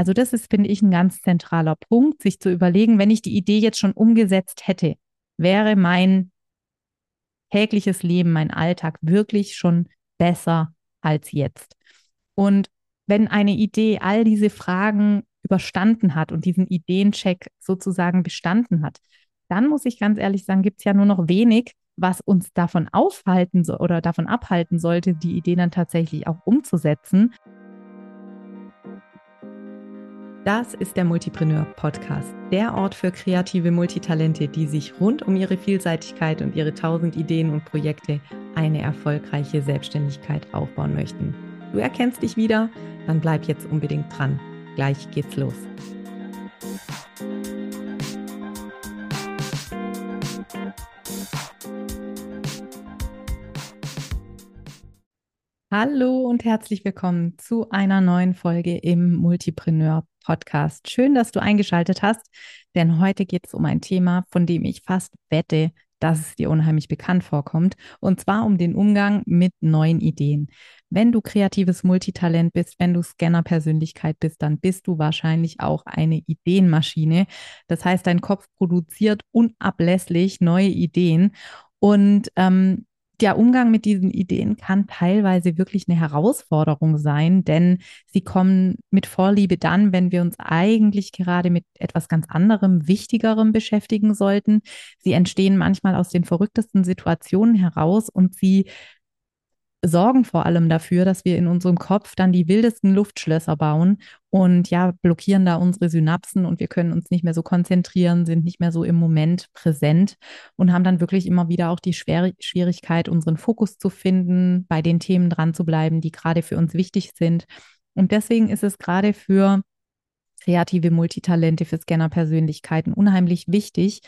Also das ist, finde ich, ein ganz zentraler Punkt, sich zu überlegen, wenn ich die Idee jetzt schon umgesetzt hätte, wäre mein tägliches Leben, mein Alltag wirklich schon besser als jetzt. Und wenn eine Idee all diese Fragen überstanden hat und diesen Ideencheck sozusagen bestanden hat, dann muss ich ganz ehrlich sagen, gibt es ja nur noch wenig, was uns davon aufhalten so, oder davon abhalten sollte, die Idee dann tatsächlich auch umzusetzen. Das ist der Multipreneur Podcast, der Ort für kreative Multitalente, die sich rund um ihre Vielseitigkeit und ihre tausend Ideen und Projekte eine erfolgreiche Selbstständigkeit aufbauen möchten. Du erkennst dich wieder? Dann bleib jetzt unbedingt dran. Gleich geht's los. Hallo und herzlich willkommen zu einer neuen Folge im Multipreneur Podcast. Schön, dass du eingeschaltet hast, denn heute geht es um ein Thema, von dem ich fast wette, dass es dir unheimlich bekannt vorkommt, und zwar um den Umgang mit neuen Ideen. Wenn du kreatives Multitalent bist, wenn du Scanner-Persönlichkeit bist, dann bist du wahrscheinlich auch eine Ideenmaschine. Das heißt, dein Kopf produziert unablässlich neue Ideen. Und ähm, der Umgang mit diesen Ideen kann teilweise wirklich eine Herausforderung sein, denn sie kommen mit Vorliebe dann, wenn wir uns eigentlich gerade mit etwas ganz anderem, Wichtigerem beschäftigen sollten. Sie entstehen manchmal aus den verrücktesten Situationen heraus und sie sorgen vor allem dafür, dass wir in unserem Kopf dann die wildesten Luftschlösser bauen und ja, blockieren da unsere Synapsen und wir können uns nicht mehr so konzentrieren, sind nicht mehr so im Moment präsent und haben dann wirklich immer wieder auch die Schwer Schwierigkeit, unseren Fokus zu finden, bei den Themen dran zu bleiben, die gerade für uns wichtig sind. Und deswegen ist es gerade für kreative Multitalente, für Scanner-Persönlichkeiten unheimlich wichtig,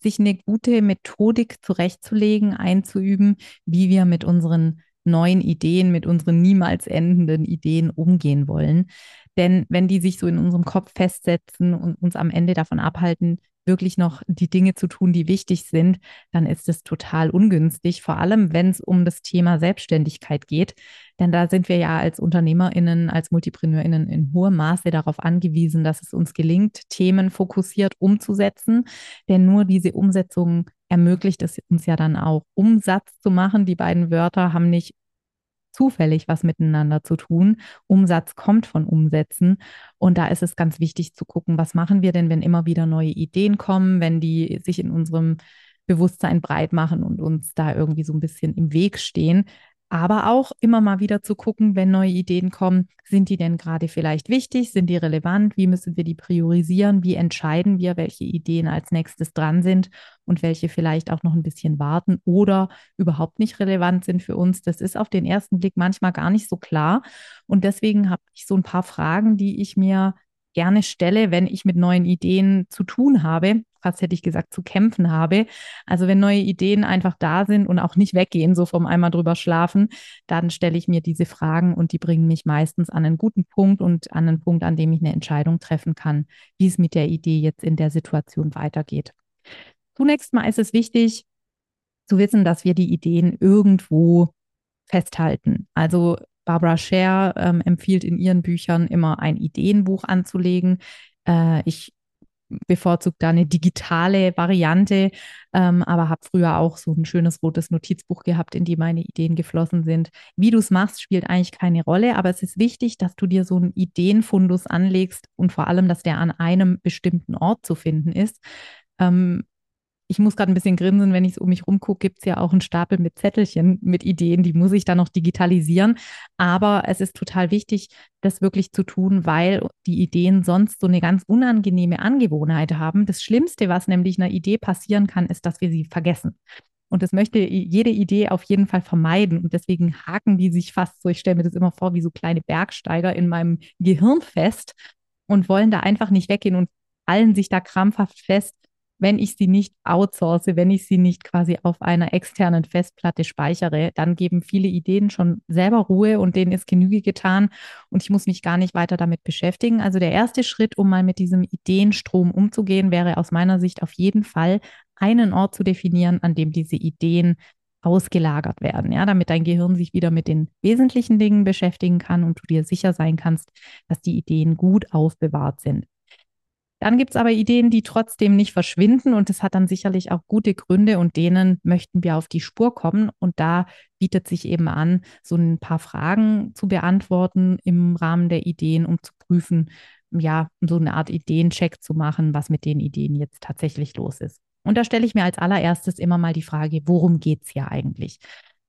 sich eine gute Methodik zurechtzulegen, einzuüben, wie wir mit unseren neuen Ideen, mit unseren niemals endenden Ideen umgehen wollen. Denn wenn die sich so in unserem Kopf festsetzen und uns am Ende davon abhalten, wirklich noch die Dinge zu tun, die wichtig sind, dann ist es total ungünstig, vor allem wenn es um das Thema Selbstständigkeit geht. Denn da sind wir ja als UnternehmerInnen, als MultipreneurInnen in hohem Maße darauf angewiesen, dass es uns gelingt, Themen fokussiert umzusetzen. Denn nur diese Umsetzung ermöglicht es uns ja dann auch, Umsatz zu machen. Die beiden Wörter haben nicht zufällig was miteinander zu tun. Umsatz kommt von Umsätzen. Und da ist es ganz wichtig zu gucken, was machen wir denn, wenn immer wieder neue Ideen kommen, wenn die sich in unserem Bewusstsein breit machen und uns da irgendwie so ein bisschen im Weg stehen aber auch immer mal wieder zu gucken, wenn neue Ideen kommen, sind die denn gerade vielleicht wichtig, sind die relevant, wie müssen wir die priorisieren, wie entscheiden wir, welche Ideen als nächstes dran sind und welche vielleicht auch noch ein bisschen warten oder überhaupt nicht relevant sind für uns. Das ist auf den ersten Blick manchmal gar nicht so klar. Und deswegen habe ich so ein paar Fragen, die ich mir gerne stelle, wenn ich mit neuen Ideen zu tun habe, fast hätte ich gesagt, zu kämpfen habe. Also wenn neue Ideen einfach da sind und auch nicht weggehen, so vom einmal drüber schlafen, dann stelle ich mir diese Fragen und die bringen mich meistens an einen guten Punkt und an einen Punkt, an dem ich eine Entscheidung treffen kann, wie es mit der Idee jetzt in der Situation weitergeht. Zunächst mal ist es wichtig zu wissen, dass wir die Ideen irgendwo festhalten. Also Barbara Scher ähm, empfiehlt in ihren Büchern immer ein Ideenbuch anzulegen. Äh, ich bevorzuge da eine digitale Variante, ähm, aber habe früher auch so ein schönes rotes Notizbuch gehabt, in die meine Ideen geflossen sind. Wie du es machst, spielt eigentlich keine Rolle, aber es ist wichtig, dass du dir so einen Ideenfundus anlegst und vor allem, dass der an einem bestimmten Ort zu finden ist. Ähm, ich muss gerade ein bisschen grinsen, wenn ich um mich rumgucke, gibt es ja auch einen Stapel mit Zettelchen, mit Ideen, die muss ich dann noch digitalisieren. Aber es ist total wichtig, das wirklich zu tun, weil die Ideen sonst so eine ganz unangenehme Angewohnheit haben. Das Schlimmste, was nämlich einer Idee passieren kann, ist, dass wir sie vergessen. Und das möchte jede Idee auf jeden Fall vermeiden. Und deswegen haken die sich fast so, ich stelle mir das immer vor, wie so kleine Bergsteiger in meinem Gehirn fest und wollen da einfach nicht weggehen und allen sich da krampfhaft fest, wenn ich sie nicht outsource, wenn ich sie nicht quasi auf einer externen Festplatte speichere, dann geben viele Ideen schon selber Ruhe und denen ist Genüge getan und ich muss mich gar nicht weiter damit beschäftigen. Also der erste Schritt, um mal mit diesem Ideenstrom umzugehen, wäre aus meiner Sicht auf jeden Fall einen Ort zu definieren, an dem diese Ideen ausgelagert werden, ja, damit dein Gehirn sich wieder mit den wesentlichen Dingen beschäftigen kann und du dir sicher sein kannst, dass die Ideen gut aufbewahrt sind. Dann gibt es aber Ideen, die trotzdem nicht verschwinden und das hat dann sicherlich auch gute Gründe und denen möchten wir auf die Spur kommen. Und da bietet sich eben an, so ein paar Fragen zu beantworten im Rahmen der Ideen, um zu prüfen, ja, so eine Art Ideencheck zu machen, was mit den Ideen jetzt tatsächlich los ist. Und da stelle ich mir als allererstes immer mal die Frage, worum geht es hier eigentlich?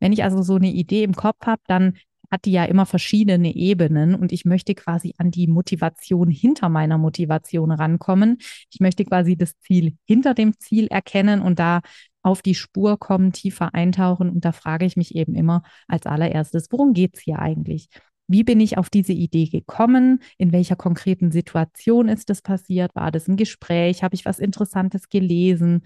Wenn ich also so eine Idee im Kopf habe, dann hat die ja immer verschiedene Ebenen und ich möchte quasi an die Motivation hinter meiner Motivation rankommen. Ich möchte quasi das Ziel hinter dem Ziel erkennen und da auf die Spur kommen, tiefer eintauchen. Und da frage ich mich eben immer als allererstes, worum geht es hier eigentlich? Wie bin ich auf diese Idee gekommen? In welcher konkreten Situation ist das passiert? War das ein Gespräch? Habe ich was Interessantes gelesen?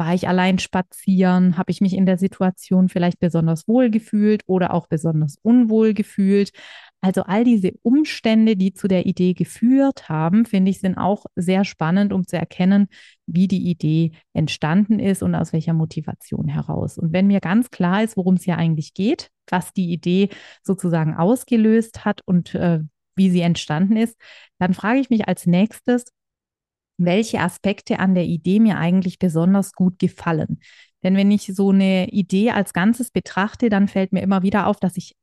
War ich allein spazieren? Habe ich mich in der Situation vielleicht besonders wohl gefühlt oder auch besonders unwohl gefühlt? Also all diese Umstände, die zu der Idee geführt haben, finde ich, sind auch sehr spannend, um zu erkennen, wie die Idee entstanden ist und aus welcher Motivation heraus. Und wenn mir ganz klar ist, worum es hier eigentlich geht, was die Idee sozusagen ausgelöst hat und äh, wie sie entstanden ist, dann frage ich mich als nächstes, welche Aspekte an der Idee mir eigentlich besonders gut gefallen. Denn wenn ich so eine Idee als Ganzes betrachte, dann fällt mir immer wieder auf, dass ich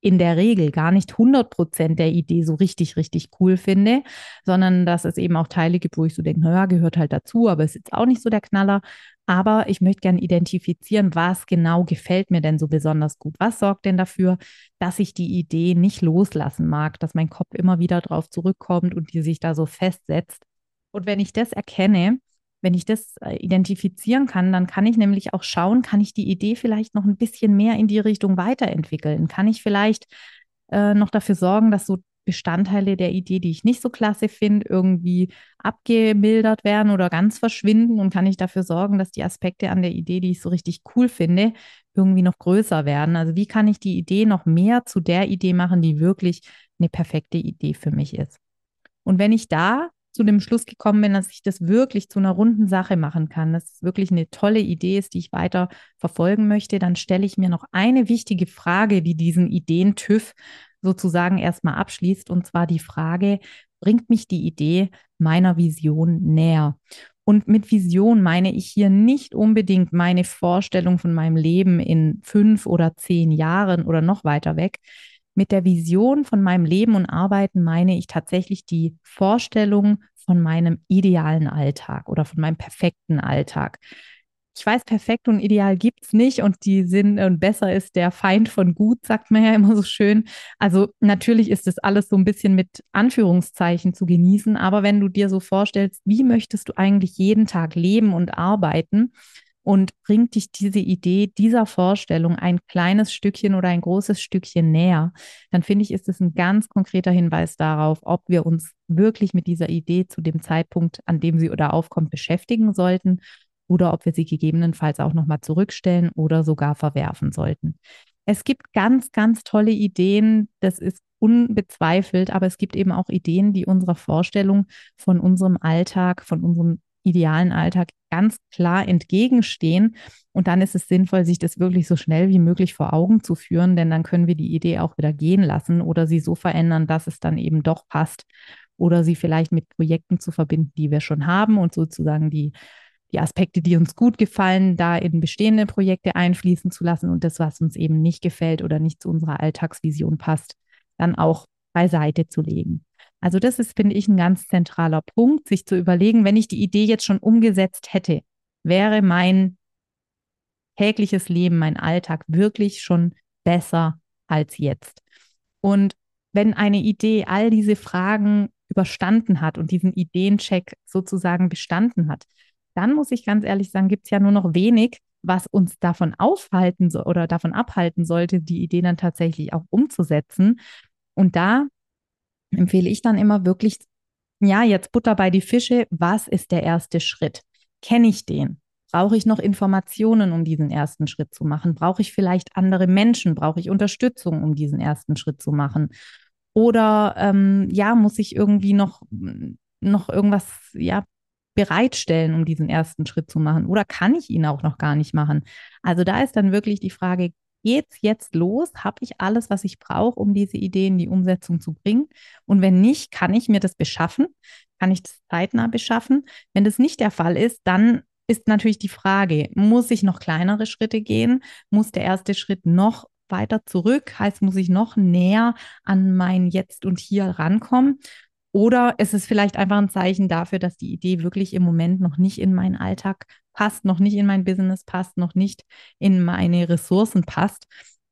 in der Regel gar nicht 100 Prozent der Idee so richtig, richtig cool finde, sondern dass es eben auch Teile gibt, wo ich so denke, naja, gehört halt dazu, aber ist jetzt auch nicht so der Knaller. Aber ich möchte gerne identifizieren, was genau gefällt mir denn so besonders gut. Was sorgt denn dafür, dass ich die Idee nicht loslassen mag, dass mein Kopf immer wieder drauf zurückkommt und die sich da so festsetzt und wenn ich das erkenne, wenn ich das äh, identifizieren kann, dann kann ich nämlich auch schauen, kann ich die Idee vielleicht noch ein bisschen mehr in die Richtung weiterentwickeln? Kann ich vielleicht äh, noch dafür sorgen, dass so Bestandteile der Idee, die ich nicht so klasse finde, irgendwie abgemildert werden oder ganz verschwinden? Und kann ich dafür sorgen, dass die Aspekte an der Idee, die ich so richtig cool finde, irgendwie noch größer werden? Also wie kann ich die Idee noch mehr zu der Idee machen, die wirklich eine perfekte Idee für mich ist? Und wenn ich da zu dem Schluss gekommen bin, dass ich das wirklich zu einer runden Sache machen kann, dass es wirklich eine tolle Idee ist, die ich weiter verfolgen möchte, dann stelle ich mir noch eine wichtige Frage, die diesen Ideen-TÜV sozusagen erstmal abschließt, und zwar die Frage, bringt mich die Idee meiner Vision näher? Und mit Vision meine ich hier nicht unbedingt meine Vorstellung von meinem Leben in fünf oder zehn Jahren oder noch weiter weg, mit der Vision von meinem Leben und Arbeiten meine ich tatsächlich die Vorstellung von meinem idealen Alltag oder von meinem perfekten Alltag. Ich weiß, perfekt und ideal gibt es nicht und die sind und besser ist der Feind von gut, sagt man ja immer so schön. Also natürlich ist das alles so ein bisschen mit Anführungszeichen zu genießen, aber wenn du dir so vorstellst, wie möchtest du eigentlich jeden Tag leben und arbeiten, und bringt dich diese Idee dieser Vorstellung ein kleines Stückchen oder ein großes Stückchen näher, dann finde ich, ist es ein ganz konkreter Hinweis darauf, ob wir uns wirklich mit dieser Idee zu dem Zeitpunkt, an dem sie oder aufkommt, beschäftigen sollten oder ob wir sie gegebenenfalls auch nochmal zurückstellen oder sogar verwerfen sollten. Es gibt ganz, ganz tolle Ideen, das ist unbezweifelt, aber es gibt eben auch Ideen, die unserer Vorstellung von unserem Alltag, von unserem idealen Alltag ganz klar entgegenstehen. Und dann ist es sinnvoll, sich das wirklich so schnell wie möglich vor Augen zu führen, denn dann können wir die Idee auch wieder gehen lassen oder sie so verändern, dass es dann eben doch passt oder sie vielleicht mit Projekten zu verbinden, die wir schon haben und sozusagen die, die Aspekte, die uns gut gefallen, da in bestehende Projekte einfließen zu lassen und das, was uns eben nicht gefällt oder nicht zu unserer Alltagsvision passt, dann auch beiseite zu legen. Also das ist, finde ich, ein ganz zentraler Punkt, sich zu überlegen, wenn ich die Idee jetzt schon umgesetzt hätte, wäre mein tägliches Leben, mein Alltag wirklich schon besser als jetzt. Und wenn eine Idee all diese Fragen überstanden hat und diesen Ideencheck sozusagen bestanden hat, dann muss ich ganz ehrlich sagen, gibt es ja nur noch wenig, was uns davon aufhalten so, oder davon abhalten sollte, die Idee dann tatsächlich auch umzusetzen. Und da empfehle ich dann immer wirklich, ja, jetzt Butter bei die Fische. Was ist der erste Schritt? Kenne ich den? Brauche ich noch Informationen, um diesen ersten Schritt zu machen? Brauche ich vielleicht andere Menschen? Brauche ich Unterstützung, um diesen ersten Schritt zu machen? Oder ähm, ja, muss ich irgendwie noch, noch irgendwas, ja, bereitstellen, um diesen ersten Schritt zu machen? Oder kann ich ihn auch noch gar nicht machen? Also da ist dann wirklich die Frage, geht's jetzt los? Habe ich alles, was ich brauche, um diese Idee in die Umsetzung zu bringen? Und wenn nicht, kann ich mir das beschaffen? Kann ich das zeitnah beschaffen? Wenn das nicht der Fall ist, dann ist natürlich die Frage, muss ich noch kleinere Schritte gehen? Muss der erste Schritt noch weiter zurück? Heißt, muss ich noch näher an mein Jetzt und Hier rankommen? Oder ist es vielleicht einfach ein Zeichen dafür, dass die Idee wirklich im Moment noch nicht in meinen Alltag passt, noch nicht in mein Business passt, noch nicht in meine Ressourcen passt?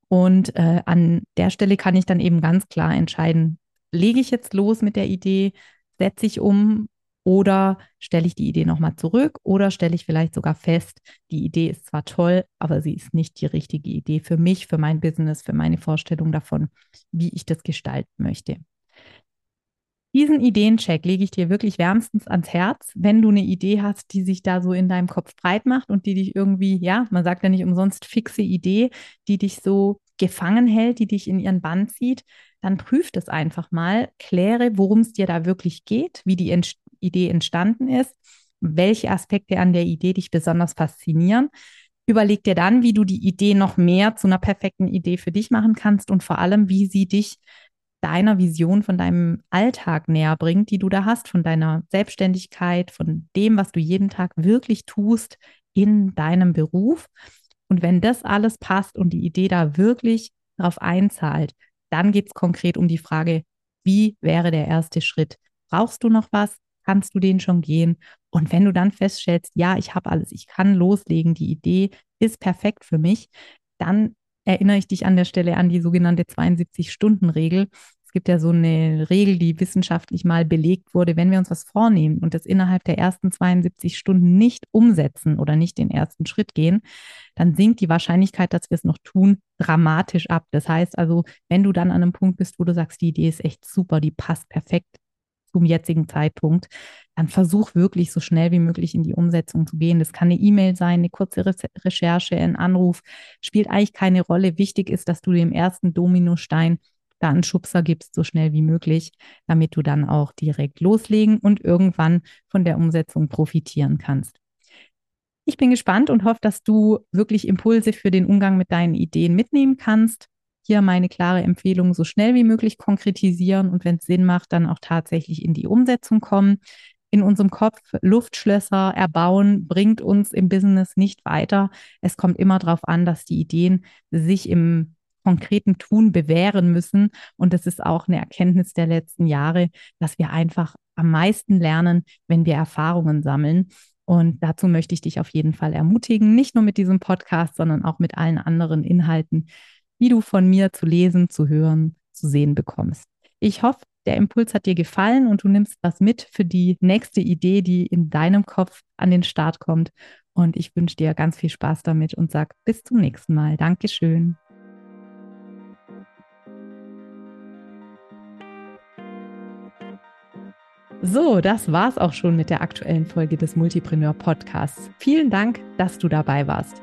Und äh, an der Stelle kann ich dann eben ganz klar entscheiden, lege ich jetzt los mit der Idee, setze ich um oder stelle ich die Idee nochmal zurück oder stelle ich vielleicht sogar fest, die Idee ist zwar toll, aber sie ist nicht die richtige Idee für mich, für mein Business, für meine Vorstellung davon, wie ich das gestalten möchte. Diesen Ideencheck lege ich dir wirklich wärmstens ans Herz, wenn du eine Idee hast, die sich da so in deinem Kopf breit macht und die dich irgendwie, ja, man sagt ja nicht umsonst fixe Idee, die dich so gefangen hält, die dich in ihren Bann zieht, dann prüf das einfach mal, kläre, worum es dir da wirklich geht, wie die Ent Idee entstanden ist, welche Aspekte an der Idee dich besonders faszinieren. Überleg dir dann, wie du die Idee noch mehr zu einer perfekten Idee für dich machen kannst und vor allem, wie sie dich deiner Vision von deinem Alltag näher bringt, die du da hast, von deiner Selbstständigkeit, von dem, was du jeden Tag wirklich tust in deinem Beruf. Und wenn das alles passt und die Idee da wirklich darauf einzahlt, dann geht es konkret um die Frage, wie wäre der erste Schritt? Brauchst du noch was? Kannst du den schon gehen? Und wenn du dann feststellst, ja, ich habe alles, ich kann loslegen, die Idee ist perfekt für mich, dann erinnere ich dich an der Stelle an die sogenannte 72-Stunden-Regel. Es gibt ja so eine Regel, die wissenschaftlich mal belegt wurde, wenn wir uns was vornehmen und das innerhalb der ersten 72 Stunden nicht umsetzen oder nicht den ersten Schritt gehen, dann sinkt die Wahrscheinlichkeit, dass wir es noch tun, dramatisch ab. Das heißt also, wenn du dann an einem Punkt bist, wo du sagst, die Idee ist echt super, die passt perfekt zum jetzigen Zeitpunkt, dann versuch wirklich so schnell wie möglich in die Umsetzung zu gehen. Das kann eine E-Mail sein, eine kurze Re Recherche, ein Anruf, spielt eigentlich keine Rolle. Wichtig ist, dass du dem ersten Dominostein da einen Schubser gibst, so schnell wie möglich, damit du dann auch direkt loslegen und irgendwann von der Umsetzung profitieren kannst. Ich bin gespannt und hoffe, dass du wirklich Impulse für den Umgang mit deinen Ideen mitnehmen kannst hier meine klare Empfehlung, so schnell wie möglich konkretisieren und wenn es Sinn macht, dann auch tatsächlich in die Umsetzung kommen. In unserem Kopf Luftschlösser erbauen bringt uns im Business nicht weiter. Es kommt immer darauf an, dass die Ideen sich im konkreten Tun bewähren müssen. Und das ist auch eine Erkenntnis der letzten Jahre, dass wir einfach am meisten lernen, wenn wir Erfahrungen sammeln. Und dazu möchte ich dich auf jeden Fall ermutigen, nicht nur mit diesem Podcast, sondern auch mit allen anderen Inhalten, die du von mir zu lesen, zu hören, zu sehen bekommst. Ich hoffe, der Impuls hat dir gefallen und du nimmst was mit für die nächste Idee, die in deinem Kopf an den Start kommt. Und ich wünsche dir ganz viel Spaß damit und sag bis zum nächsten Mal. Dankeschön. So, das war's auch schon mit der aktuellen Folge des Multipreneur Podcasts. Vielen Dank, dass du dabei warst.